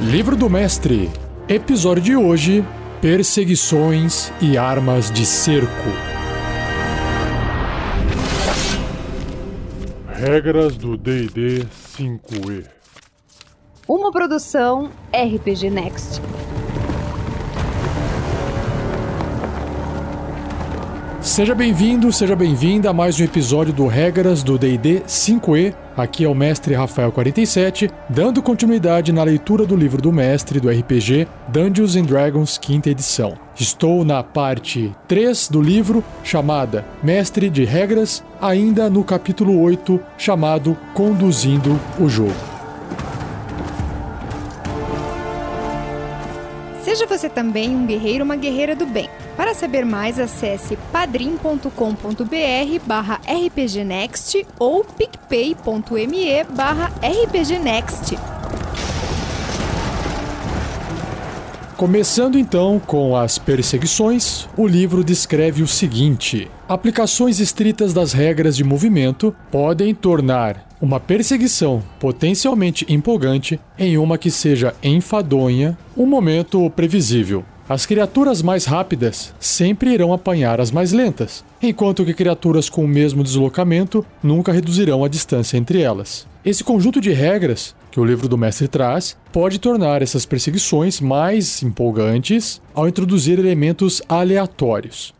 Livro do Mestre, episódio de hoje: Perseguições e Armas de Cerco. Regras do DD 5E. Uma produção RPG Next. Seja bem-vindo, seja bem-vinda a mais um episódio do Regras do D&D 5e. Aqui é o mestre Rafael 47, dando continuidade na leitura do livro do mestre do RPG Dungeons and Dragons quinta edição. Estou na parte 3 do livro, chamada Mestre de Regras, ainda no capítulo 8, chamado Conduzindo o Jogo. Seja você também um guerreiro uma guerreira do bem. Para saber mais, acesse padrim.com.br barra rpgnext ou picpay.me barra rpgnext. Começando então com as perseguições, o livro descreve o seguinte: aplicações estritas das regras de movimento podem tornar uma perseguição potencialmente empolgante em uma que seja enfadonha, um momento previsível. As criaturas mais rápidas sempre irão apanhar as mais lentas, enquanto que criaturas com o mesmo deslocamento nunca reduzirão a distância entre elas. Esse conjunto de regras que o livro do mestre traz pode tornar essas perseguições mais empolgantes ao introduzir elementos aleatórios.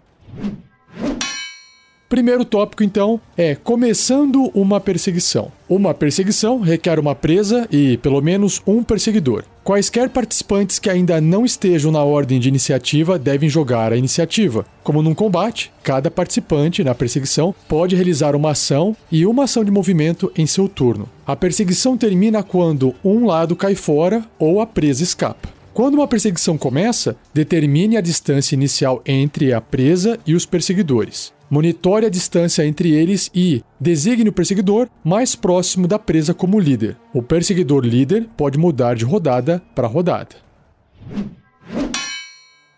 Primeiro tópico, então, é começando uma perseguição. Uma perseguição requer uma presa e pelo menos um perseguidor. Quaisquer participantes que ainda não estejam na ordem de iniciativa devem jogar a iniciativa. Como num combate, cada participante na perseguição pode realizar uma ação e uma ação de movimento em seu turno. A perseguição termina quando um lado cai fora ou a presa escapa. Quando uma perseguição começa, determine a distância inicial entre a presa e os perseguidores. Monitore a distância entre eles e designe o perseguidor mais próximo da presa como líder. O perseguidor líder pode mudar de rodada para rodada.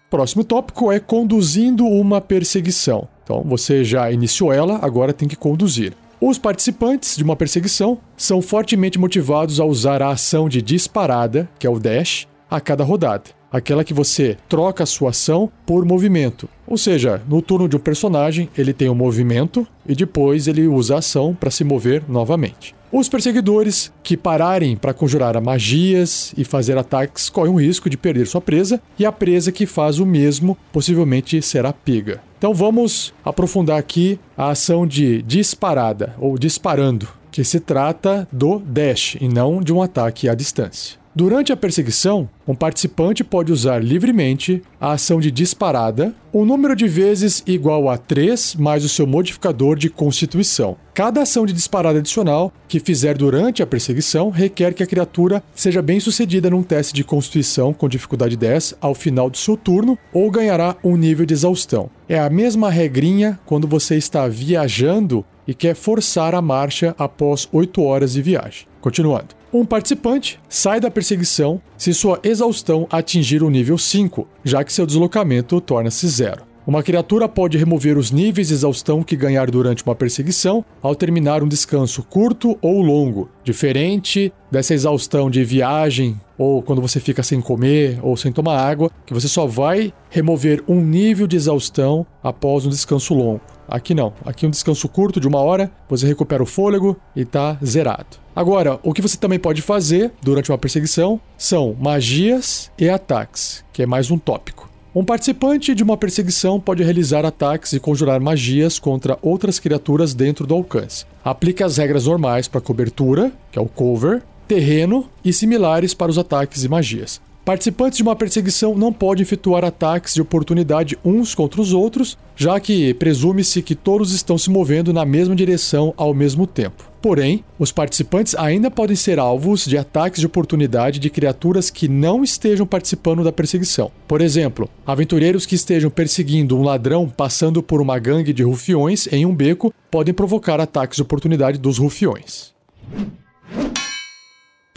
Próximo tópico é conduzindo uma perseguição. Então, você já iniciou ela, agora tem que conduzir. Os participantes de uma perseguição são fortemente motivados a usar a ação de disparada, que é o dash, a cada rodada aquela que você troca a sua ação por movimento. Ou seja, no turno de um personagem, ele tem o um movimento e depois ele usa a ação para se mover novamente. Os perseguidores que pararem para conjurar magias e fazer ataques correm o risco de perder sua presa, e a presa que faz o mesmo possivelmente será pega. Então vamos aprofundar aqui a ação de disparada ou disparando, que se trata do dash e não de um ataque à distância. Durante a perseguição, um participante pode usar livremente a ação de disparada, um número de vezes igual a 3 mais o seu modificador de constituição. Cada ação de disparada adicional que fizer durante a perseguição requer que a criatura seja bem sucedida num teste de constituição com dificuldade 10 ao final do seu turno ou ganhará um nível de exaustão. É a mesma regrinha quando você está viajando e quer forçar a marcha após 8 horas de viagem. Continuando. Um participante sai da perseguição se sua exaustão atingir o nível 5, já que seu deslocamento torna-se zero. Uma criatura pode remover os níveis de exaustão que ganhar durante uma perseguição ao terminar um descanso curto ou longo, diferente dessa exaustão de viagem ou quando você fica sem comer ou sem tomar água, que você só vai remover um nível de exaustão após um descanso longo. Aqui não. Aqui um descanso curto de uma hora, você recupera o fôlego e tá zerado. Agora, o que você também pode fazer durante uma perseguição são magias e ataques, que é mais um tópico. Um participante de uma perseguição pode realizar ataques e conjurar magias contra outras criaturas dentro do alcance. Aplique as regras normais para cobertura, que é o cover, terreno e similares para os ataques e magias. Participantes de uma perseguição não podem efetuar ataques de oportunidade uns contra os outros, já que presume-se que todos estão se movendo na mesma direção ao mesmo tempo. Porém, os participantes ainda podem ser alvos de ataques de oportunidade de criaturas que não estejam participando da perseguição. Por exemplo, aventureiros que estejam perseguindo um ladrão passando por uma gangue de rufiões em um beco podem provocar ataques de oportunidade dos rufiões.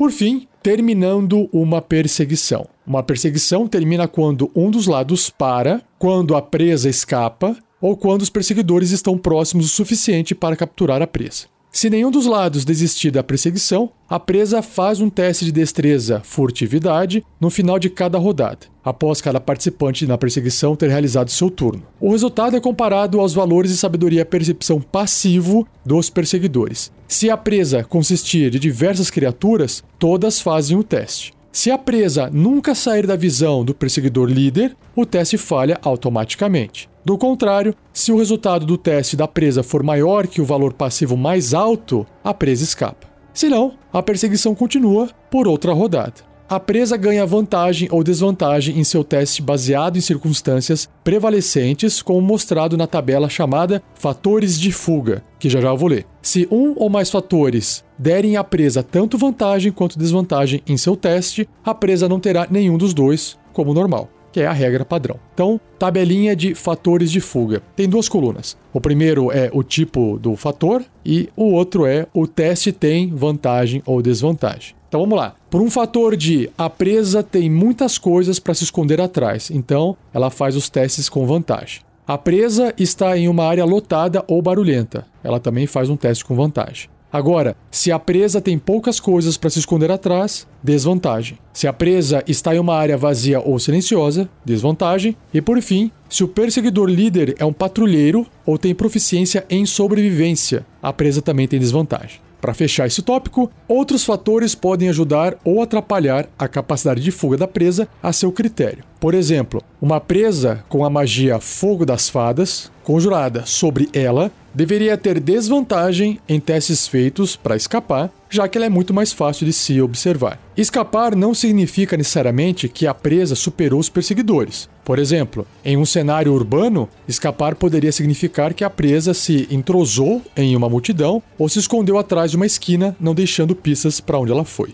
Por fim, terminando uma perseguição. Uma perseguição termina quando um dos lados para, quando a presa escapa ou quando os perseguidores estão próximos o suficiente para capturar a presa. Se nenhum dos lados desistir da perseguição, a presa faz um teste de destreza furtividade no final de cada rodada, após cada participante na perseguição ter realizado seu turno. O resultado é comparado aos valores de sabedoria percepção passivo dos perseguidores. Se a presa consistir de diversas criaturas, todas fazem o teste. Se a presa nunca sair da visão do perseguidor líder, o teste falha automaticamente. Do contrário, se o resultado do teste da presa for maior que o valor passivo mais alto, a presa escapa. Se não, a perseguição continua por outra rodada. A presa ganha vantagem ou desvantagem em seu teste baseado em circunstâncias prevalecentes, como mostrado na tabela chamada Fatores de Fuga, que já já vou ler. Se um ou mais fatores derem à presa tanto vantagem quanto desvantagem em seu teste, a presa não terá nenhum dos dois, como normal que é a regra padrão. Então, tabelinha de fatores de fuga. Tem duas colunas. O primeiro é o tipo do fator e o outro é o teste tem vantagem ou desvantagem. Então vamos lá. Por um fator de a presa tem muitas coisas para se esconder atrás, então ela faz os testes com vantagem. A presa está em uma área lotada ou barulhenta, ela também faz um teste com vantagem. Agora, se a presa tem poucas coisas para se esconder atrás, desvantagem. Se a presa está em uma área vazia ou silenciosa, desvantagem. E por fim, se o perseguidor líder é um patrulheiro ou tem proficiência em sobrevivência, a presa também tem desvantagem. Para fechar esse tópico, outros fatores podem ajudar ou atrapalhar a capacidade de fuga da presa a seu critério. Por exemplo, uma presa com a magia Fogo das Fadas, conjurada sobre ela, deveria ter desvantagem em testes feitos para escapar, já que ela é muito mais fácil de se observar. Escapar não significa necessariamente que a presa superou os perseguidores. Por exemplo, em um cenário urbano, escapar poderia significar que a presa se entrosou em uma multidão ou se escondeu atrás de uma esquina, não deixando pistas para onde ela foi.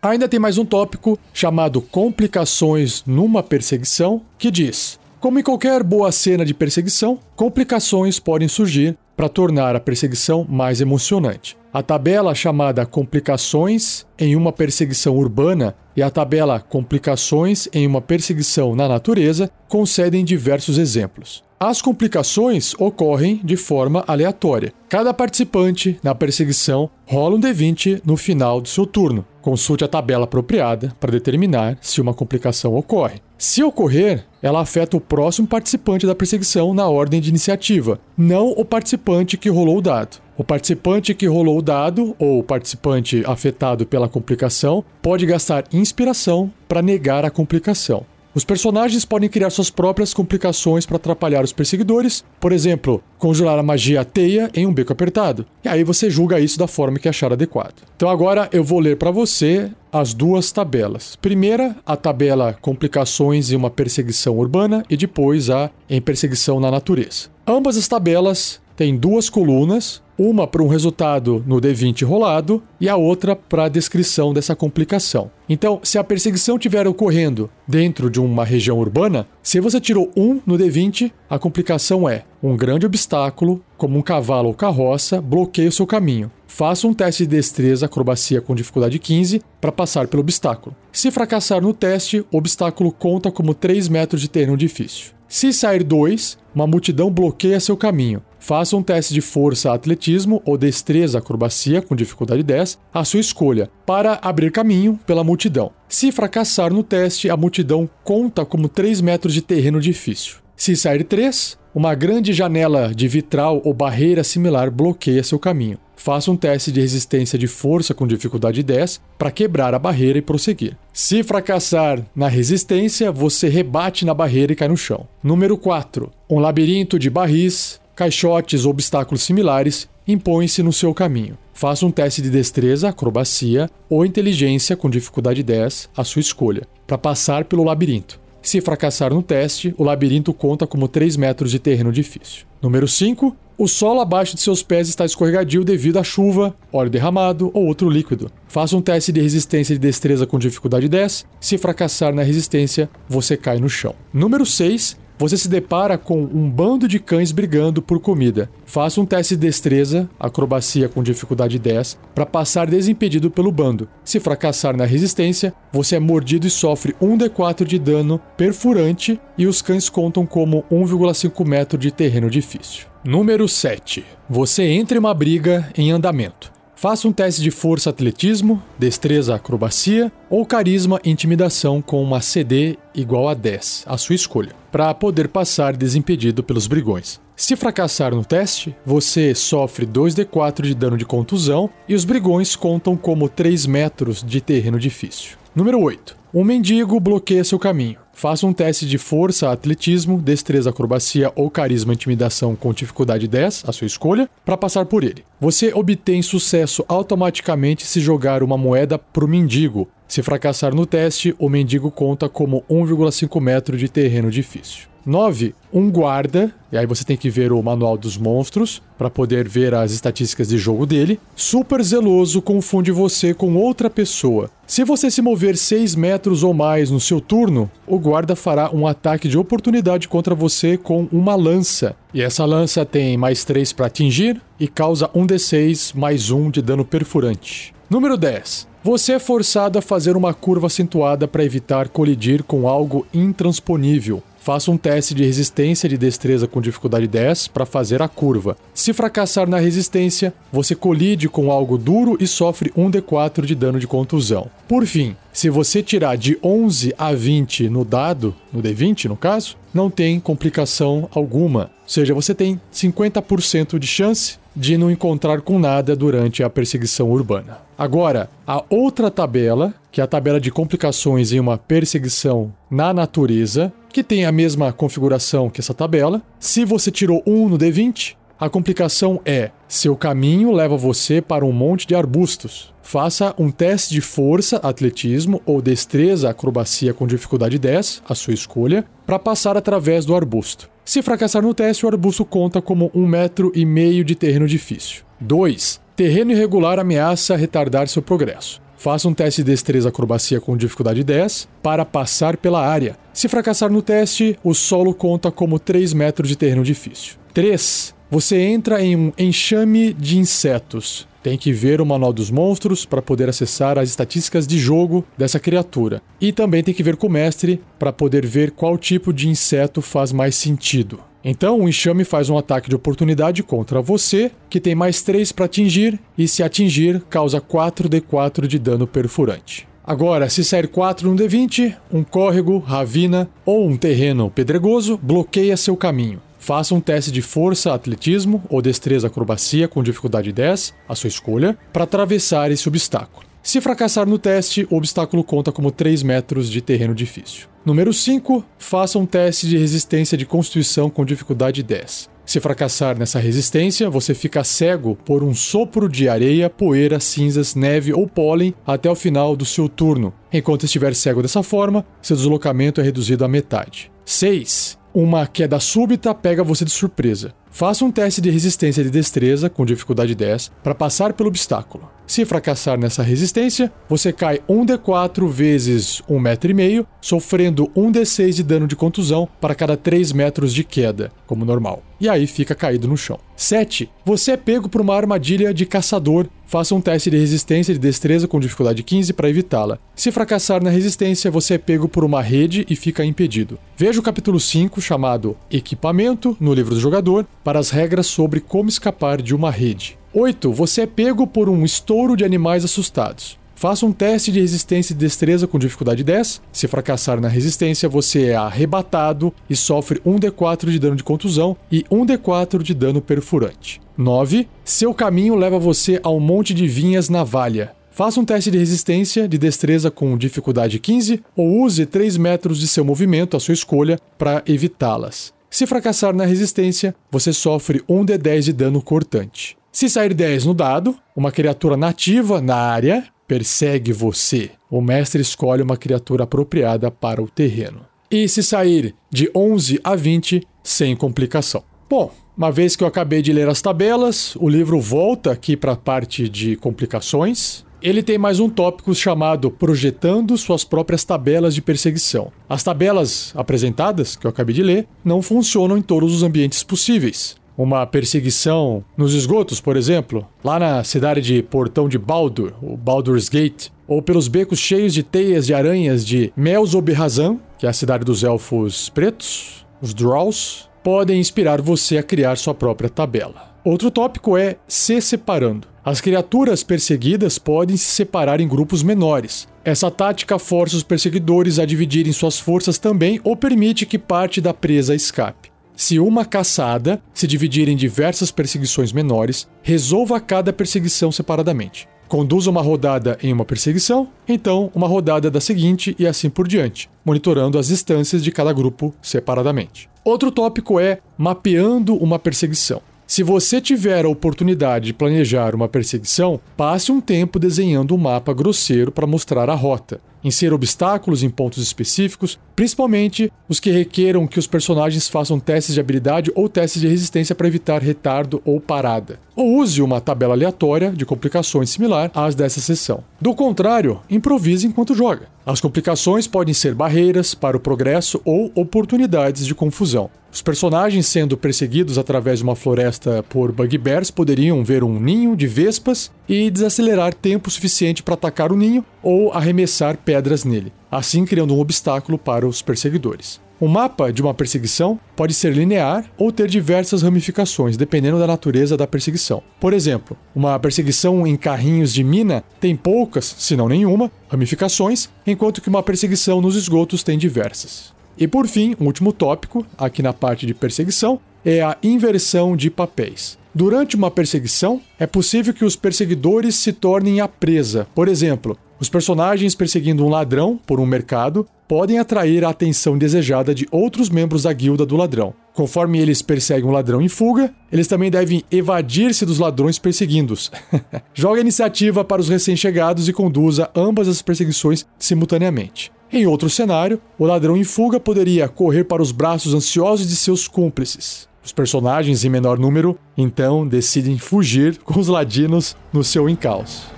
Ainda tem mais um tópico chamado complicações numa perseguição, que diz: como em qualquer boa cena de perseguição, complicações podem surgir para tornar a perseguição mais emocionante. A tabela chamada Complicações em uma perseguição urbana e a tabela Complicações em uma perseguição na natureza concedem diversos exemplos. As complicações ocorrem de forma aleatória. Cada participante na perseguição rola um D20 no final do seu turno. Consulte a tabela apropriada para determinar se uma complicação ocorre. Se ocorrer, ela afeta o próximo participante da perseguição na ordem de iniciativa, não o participante que rolou o dado. O participante que rolou o dado, ou o participante afetado pela complicação, pode gastar inspiração para negar a complicação. Os personagens podem criar suas próprias complicações para atrapalhar os perseguidores, por exemplo, conjurar a magia teia em um beco apertado. E aí você julga isso da forma que achar adequado. Então agora eu vou ler para você as duas tabelas. Primeira, a tabela complicações em uma perseguição urbana e depois a em perseguição na natureza. Ambas as tabelas têm duas colunas, uma para um resultado no D20 rolado e a outra para a descrição dessa complicação. Então, se a perseguição estiver ocorrendo dentro de uma região urbana, se você tirou um no D20, a complicação é um grande obstáculo, como um cavalo ou carroça, bloqueia o seu caminho. Faça um teste de destreza acrobacia com dificuldade 15 para passar pelo obstáculo. Se fracassar no teste, o obstáculo conta como 3 metros de terreno difícil. Se sair 2, uma multidão bloqueia seu caminho. Faça um teste de força atletismo ou destreza acrobacia com dificuldade 10, a sua escolha, para abrir caminho pela multidão. Se fracassar no teste, a multidão conta como 3 metros de terreno difícil. Se sair 3, uma grande janela de vitral ou barreira similar bloqueia seu caminho. Faça um teste de resistência de força com dificuldade 10 para quebrar a barreira e prosseguir. Se fracassar na resistência, você rebate na barreira e cai no chão. Número 4. Um labirinto de barris, caixotes ou obstáculos similares impõem-se no seu caminho. Faça um teste de destreza, acrobacia ou inteligência com dificuldade 10, a sua escolha, para passar pelo labirinto. Se fracassar no teste, o labirinto conta como 3 metros de terreno difícil. Número 5. O solo abaixo de seus pés está escorregadio devido à chuva, óleo derramado ou outro líquido. Faça um teste de resistência de destreza com dificuldade 10. Se fracassar na resistência, você cai no chão. Número 6 você se depara com um bando de cães brigando por comida. Faça um teste de destreza, acrobacia com dificuldade 10, para passar desimpedido pelo bando. Se fracassar na resistência, você é mordido e sofre 1d4 de dano perfurante e os cães contam como 1,5 metro de terreno difícil. Número 7. Você entra em uma briga em andamento. Faça um teste de força atletismo, destreza acrobacia ou carisma intimidação com uma CD igual a 10, a sua escolha, para poder passar desimpedido pelos brigões. Se fracassar no teste, você sofre 2d4 de dano de contusão e os brigões contam como 3 metros de terreno difícil. Número 8. Um mendigo bloqueia seu caminho. Faça um teste de força, atletismo, destreza, acrobacia ou carisma intimidação com dificuldade 10, a sua escolha, para passar por ele. Você obtém sucesso automaticamente se jogar uma moeda pro mendigo. Se fracassar no teste, o mendigo conta como 1,5 metro de terreno difícil. 9. Um guarda, e aí você tem que ver o manual dos monstros para poder ver as estatísticas de jogo dele. Super zeloso confunde você com outra pessoa. Se você se mover 6 metros ou mais no seu turno, o guarda fará um ataque de oportunidade contra você com uma lança. E essa lança tem mais 3 para atingir e causa 1d6 mais 1 de dano perfurante. Número 10. Você é forçado a fazer uma curva acentuada para evitar colidir com algo intransponível. Faça um teste de resistência de destreza com dificuldade 10 para fazer a curva. Se fracassar na resistência, você colide com algo duro e sofre 1d4 de dano de contusão. Por fim, se você tirar de 11 a 20 no dado, no D20 no caso, não tem complicação alguma. Ou seja, você tem 50% de chance de não encontrar com nada durante a perseguição urbana. Agora, a outra tabela, que é a tabela de complicações em uma perseguição na natureza, que tem a mesma configuração que essa tabela. Se você tirou 1 no D20, a complicação é: seu caminho leva você para um monte de arbustos. Faça um teste de força, atletismo ou destreza, acrobacia com dificuldade 10, a sua escolha, para passar através do arbusto. Se fracassar no teste, o arbusto conta como um metro e meio de terreno difícil. 2. Terreno irregular ameaça retardar seu progresso. Faça um teste de destreza acrobacia com dificuldade 10 para passar pela área. Se fracassar no teste, o solo conta como 3 metros de terreno difícil. 3. Você entra em um enxame de insetos. Tem que ver o manual dos monstros para poder acessar as estatísticas de jogo dessa criatura. E também tem que ver com o mestre para poder ver qual tipo de inseto faz mais sentido. Então, o enxame faz um ataque de oportunidade contra você, que tem mais 3 para atingir, e se atingir, causa 4d4 de dano perfurante. Agora, se sair 4 no D20, um córrego, ravina ou um terreno pedregoso bloqueia seu caminho. Faça um teste de força, atletismo ou destreza acrobacia com dificuldade 10, a sua escolha, para atravessar esse obstáculo. Se fracassar no teste, o obstáculo conta como 3 metros de terreno difícil. Número 5. Faça um teste de resistência de constituição com dificuldade 10. Se fracassar nessa resistência, você fica cego por um sopro de areia, poeira, cinzas, neve ou pólen até o final do seu turno. Enquanto estiver cego dessa forma, seu deslocamento é reduzido à metade. 6. Uma queda súbita pega você de surpresa. Faça um teste de resistência de destreza com dificuldade 10 para passar pelo obstáculo. Se fracassar nessa resistência, você cai 1d4 vezes 1,5 metro, sofrendo 1d6 de dano de contusão para cada 3 metros de queda, como normal. E aí fica caído no chão. 7. Você é pego por uma armadilha de caçador. Faça um teste de resistência de destreza com dificuldade 15 para evitá-la. Se fracassar na resistência, você é pego por uma rede e fica impedido. Veja o capítulo 5, chamado Equipamento, no livro do jogador, para as regras sobre como escapar de uma rede. 8. Você é pego por um estouro de animais assustados. Faça um teste de resistência e destreza com dificuldade 10. Se fracassar na resistência, você é arrebatado e sofre 1d4 de dano de contusão e 1d4 de dano perfurante. 9. Seu caminho leva você a um monte de vinhas na valha. Faça um teste de resistência de destreza com dificuldade 15 ou use 3 metros de seu movimento, à sua escolha, para evitá-las. Se fracassar na resistência, você sofre 1d10 de dano cortante. Se sair 10 no dado, uma criatura nativa na área persegue você. O mestre escolhe uma criatura apropriada para o terreno. E se sair de 11 a 20, sem complicação. Bom, uma vez que eu acabei de ler as tabelas, o livro volta aqui para a parte de complicações. Ele tem mais um tópico chamado Projetando suas próprias tabelas de perseguição. As tabelas apresentadas, que eu acabei de ler, não funcionam em todos os ambientes possíveis. Uma perseguição nos esgotos, por exemplo, lá na cidade de Portão de Baldur, o Baldur's Gate, ou pelos becos cheios de teias de aranhas de Melzoberrazan, que é a cidade dos elfos pretos, os Drolls, podem inspirar você a criar sua própria tabela. Outro tópico é se separando. As criaturas perseguidas podem se separar em grupos menores. Essa tática força os perseguidores a dividirem suas forças também ou permite que parte da presa escape. Se uma caçada se dividir em diversas perseguições menores, resolva cada perseguição separadamente. Conduza uma rodada em uma perseguição, então uma rodada da seguinte e assim por diante, monitorando as distâncias de cada grupo separadamente. Outro tópico é mapeando uma perseguição. Se você tiver a oportunidade de planejar uma perseguição, passe um tempo desenhando um mapa grosseiro para mostrar a rota inserir obstáculos em pontos específicos, principalmente os que requeram que os personagens façam testes de habilidade ou testes de resistência para evitar retardo ou parada. Ou use uma tabela aleatória de complicações similar às dessa sessão. Do contrário, improvise enquanto joga. As complicações podem ser barreiras para o progresso ou oportunidades de confusão. Os personagens sendo perseguidos através de uma floresta por bugbears poderiam ver um ninho de vespas e desacelerar tempo suficiente para atacar o ninho ou arremessar pedras nele, assim criando um obstáculo para os perseguidores. O mapa de uma perseguição pode ser linear ou ter diversas ramificações, dependendo da natureza da perseguição. Por exemplo, uma perseguição em carrinhos de mina tem poucas, se não nenhuma, ramificações, enquanto que uma perseguição nos esgotos tem diversas. E por fim, um último tópico, aqui na parte de perseguição, é a inversão de papéis. Durante uma perseguição, é possível que os perseguidores se tornem a presa. Por exemplo, os personagens perseguindo um ladrão por um mercado podem atrair a atenção desejada de outros membros da guilda do ladrão. Conforme eles perseguem um ladrão em fuga, eles também devem evadir-se dos ladrões perseguindo-os. Joga a iniciativa para os recém-chegados e conduza ambas as perseguições simultaneamente. Em outro cenário, o ladrão em fuga poderia correr para os braços ansiosos de seus cúmplices. Os personagens em menor número então decidem fugir com os ladinos no seu encalço.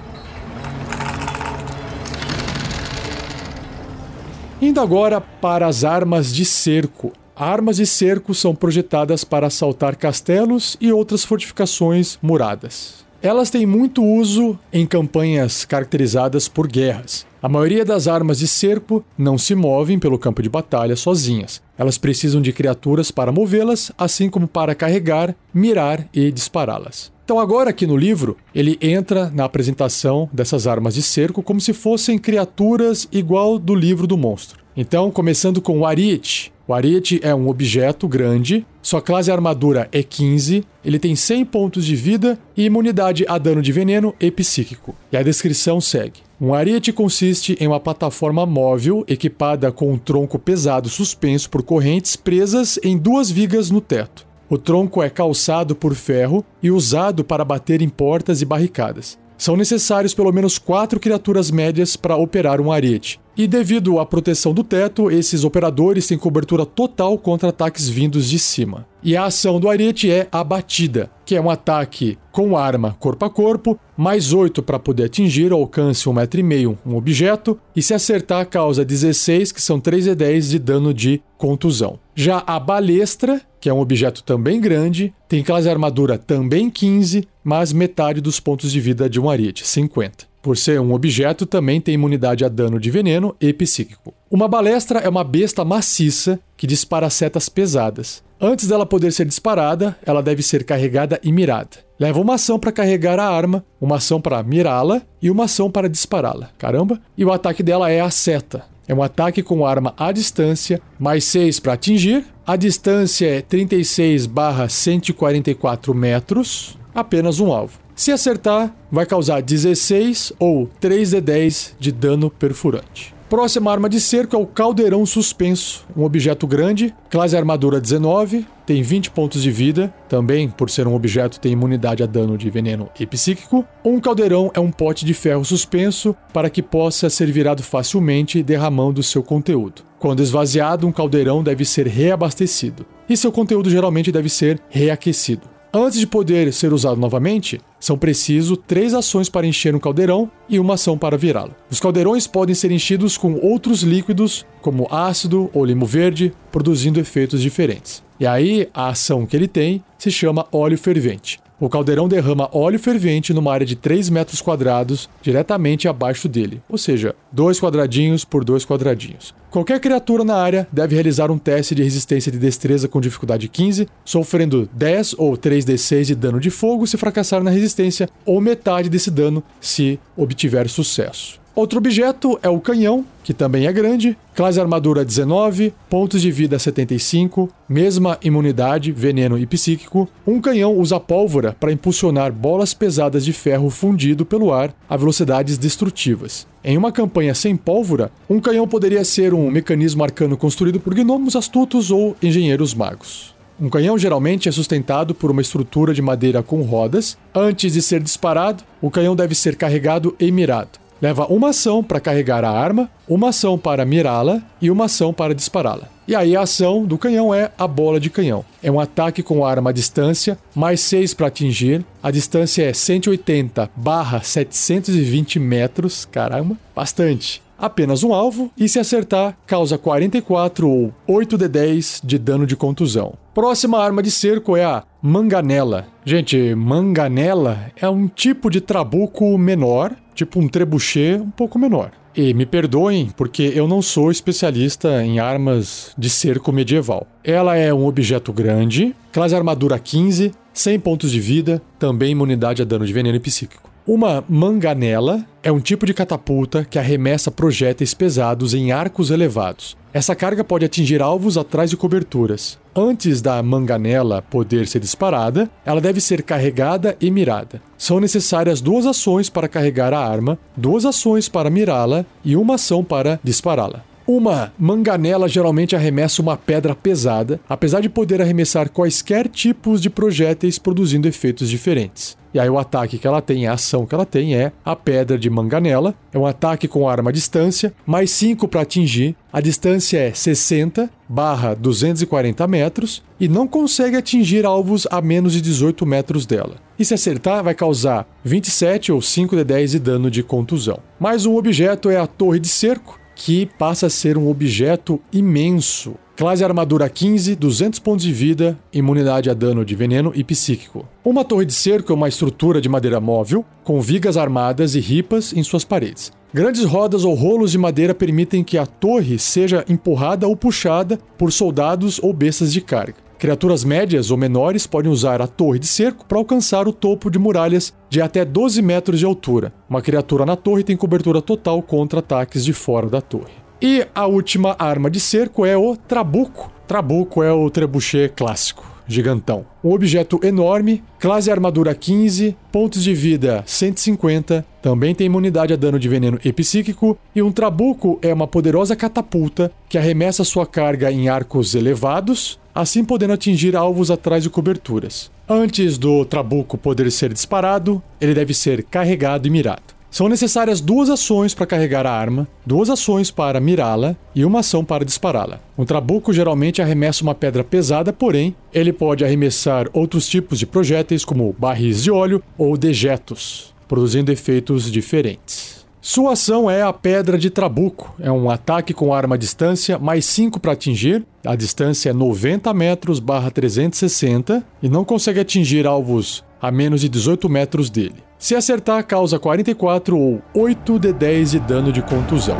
Indo agora para as armas de cerco. Armas de cerco são projetadas para assaltar castelos e outras fortificações muradas. Elas têm muito uso em campanhas caracterizadas por guerras. A maioria das armas de cerco não se movem pelo campo de batalha sozinhas. Elas precisam de criaturas para movê-las, assim como para carregar, mirar e dispará-las. Então, agora aqui no livro, ele entra na apresentação dessas armas de cerco como se fossem criaturas igual do livro do monstro. Então, começando com o Ariete. O Ariete é um objeto grande, sua classe armadura é 15, ele tem 100 pontos de vida e imunidade a dano de veneno e psíquico. E a descrição segue. Um ariete consiste em uma plataforma móvel equipada com um tronco pesado suspenso por correntes presas em duas vigas no teto. O tronco é calçado por ferro e usado para bater em portas e barricadas. São necessários pelo menos quatro criaturas médias para operar um ariete. E devido à proteção do teto, esses operadores têm cobertura total contra ataques vindos de cima. E a ação do ariete é a batida, que é um ataque com arma corpo a corpo, mais 8 para poder atingir alcance 1,5m um objeto, e se acertar causa 16, que são 3 e 10 de dano de contusão. Já a balestra, que é um objeto também grande, tem classe armadura também 15, mas metade dos pontos de vida de um ariete, 50. Por ser um objeto, também tem imunidade a dano de veneno e psíquico. Uma balestra é uma besta maciça que dispara setas pesadas. Antes dela poder ser disparada, ela deve ser carregada e mirada. Leva uma ação para carregar a arma, uma ação para mirá-la e uma ação para dispará-la. Caramba! E o ataque dela é a seta. É um ataque com arma à distância, mais 6 para atingir. A distância é 36 144 metros, apenas um alvo. Se acertar, vai causar 16 ou 3 de 10 de dano perfurante. Próxima arma de cerco é o Caldeirão Suspenso, um objeto grande, classe armadura 19, tem 20 pontos de vida, também por ser um objeto tem imunidade a dano de veneno e psíquico. Um caldeirão é um pote de ferro suspenso para que possa ser virado facilmente derramando seu conteúdo. Quando esvaziado, um caldeirão deve ser reabastecido, e seu conteúdo geralmente deve ser reaquecido. Antes de poder ser usado novamente, são preciso três ações para encher um caldeirão e uma ação para virá-lo. Os caldeirões podem ser enchidos com outros líquidos, como ácido ou limo verde, produzindo efeitos diferentes. E aí, a ação que ele tem se chama óleo fervente. O caldeirão derrama óleo fervente numa área de 3 metros quadrados diretamente abaixo dele, ou seja, 2 quadradinhos por 2 quadradinhos. Qualquer criatura na área deve realizar um teste de resistência de destreza com dificuldade 15, sofrendo 10 ou 3d6 de dano de fogo se fracassar na resistência, ou metade desse dano se obtiver sucesso. Outro objeto é o canhão, que também é grande, classe armadura 19, pontos de vida 75, mesma imunidade, veneno e psíquico. Um canhão usa pólvora para impulsionar bolas pesadas de ferro fundido pelo ar a velocidades destrutivas. Em uma campanha sem pólvora, um canhão poderia ser um mecanismo arcano construído por gnomos astutos ou engenheiros magos. Um canhão geralmente é sustentado por uma estrutura de madeira com rodas. Antes de ser disparado, o canhão deve ser carregado e mirado. Leva uma ação para carregar a arma, uma ação para mirá-la e uma ação para dispará-la. E aí a ação do canhão é a bola de canhão. É um ataque com arma à distância, mais 6 para atingir. A distância é 180 barra 720 metros. Caramba, bastante. Apenas um alvo, e se acertar, causa 44 ou 8 de 10 de dano de contusão. Próxima arma de cerco é a manganela. Gente, manganela é um tipo de trabuco menor tipo um trebuchet um pouco menor. E me perdoem, porque eu não sou especialista em armas de cerco medieval. Ela é um objeto grande, classe armadura 15, 100 pontos de vida, também imunidade a dano de veneno e psíquico. Uma manganela é um tipo de catapulta que arremessa projéteis pesados em arcos elevados. Essa carga pode atingir alvos atrás de coberturas. Antes da manganela poder ser disparada, ela deve ser carregada e mirada. São necessárias duas ações para carregar a arma, duas ações para mirá-la e uma ação para dispará-la. Uma manganela geralmente arremessa uma pedra pesada, apesar de poder arremessar quaisquer tipos de projéteis produzindo efeitos diferentes. E aí o ataque que ela tem, a ação que ela tem é a pedra de manganela. É um ataque com arma à distância, mais 5 para atingir. A distância é 60 barra 240 metros e não consegue atingir alvos a menos de 18 metros dela. E se acertar, vai causar 27 ou 5 de 10 de dano de contusão. Mais um objeto é a torre de cerco, que passa a ser um objeto imenso. Classe armadura 15, 200 pontos de vida, imunidade a dano de veneno e psíquico. Uma torre de cerco é uma estrutura de madeira móvel, com vigas armadas e ripas em suas paredes. Grandes rodas ou rolos de madeira permitem que a torre seja empurrada ou puxada por soldados ou bestas de carga. Criaturas médias ou menores podem usar a torre de cerco para alcançar o topo de muralhas de até 12 metros de altura. Uma criatura na torre tem cobertura total contra ataques de fora da torre. E a última arma de cerco é o trabuco. Trabuco é o trebuchet clássico, gigantão. Um objeto enorme, classe armadura 15, pontos de vida 150, também tem imunidade a dano de veneno e psíquico, e um trabuco é uma poderosa catapulta que arremessa sua carga em arcos elevados, assim podendo atingir alvos atrás de coberturas. Antes do trabuco poder ser disparado, ele deve ser carregado e mirado. São necessárias duas ações para carregar a arma, duas ações para mirá-la e uma ação para dispará-la. Um trabuco geralmente arremessa uma pedra pesada, porém, ele pode arremessar outros tipos de projéteis, como barris de óleo ou dejetos, produzindo efeitos diferentes. Sua ação é a Pedra de Trabuco. É um ataque com arma à distância, mais 5 para atingir. A distância é 90 metros barra 360 e não consegue atingir alvos a menos de 18 metros dele. Se acertar, causa 44 ou 8 de 10 de dano de contusão.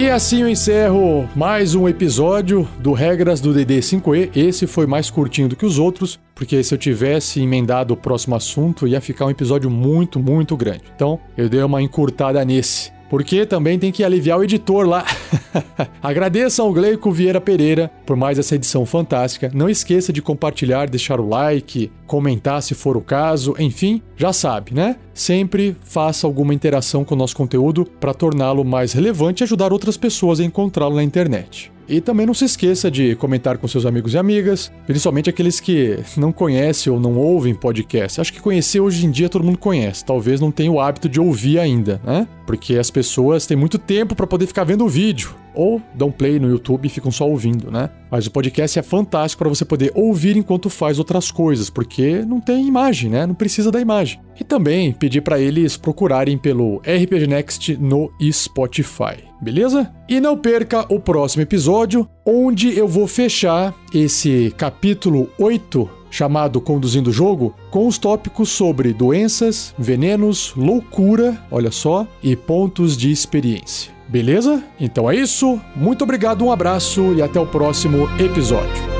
E assim eu encerro mais um episódio do Regras do DD 5E. Esse foi mais curtinho do que os outros, porque se eu tivesse emendado o próximo assunto, ia ficar um episódio muito, muito grande. Então, eu dei uma encurtada nesse porque também tem que aliviar o editor lá. Agradeço ao Gleico Vieira Pereira por mais essa edição fantástica. Não esqueça de compartilhar, deixar o like, comentar se for o caso, enfim, já sabe, né? Sempre faça alguma interação com o nosso conteúdo para torná-lo mais relevante e ajudar outras pessoas a encontrá-lo na internet. E também não se esqueça de comentar com seus amigos e amigas, principalmente aqueles que não conhecem ou não ouvem podcast. Acho que conhecer hoje em dia todo mundo conhece, talvez não tenha o hábito de ouvir ainda, né? Porque as pessoas têm muito tempo para poder ficar vendo o vídeo ou dão play no YouTube e ficam só ouvindo, né? Mas o podcast é fantástico para você poder ouvir enquanto faz outras coisas, porque não tem imagem, né? Não precisa da imagem. E também pedir para eles procurarem pelo RPG Next no Spotify, beleza? E não perca o próximo episódio, onde eu vou fechar esse capítulo 8 chamado Conduzindo o Jogo, com os tópicos sobre doenças, venenos, loucura, olha só, e pontos de experiência. Beleza? Então é isso. Muito obrigado, um abraço e até o próximo episódio.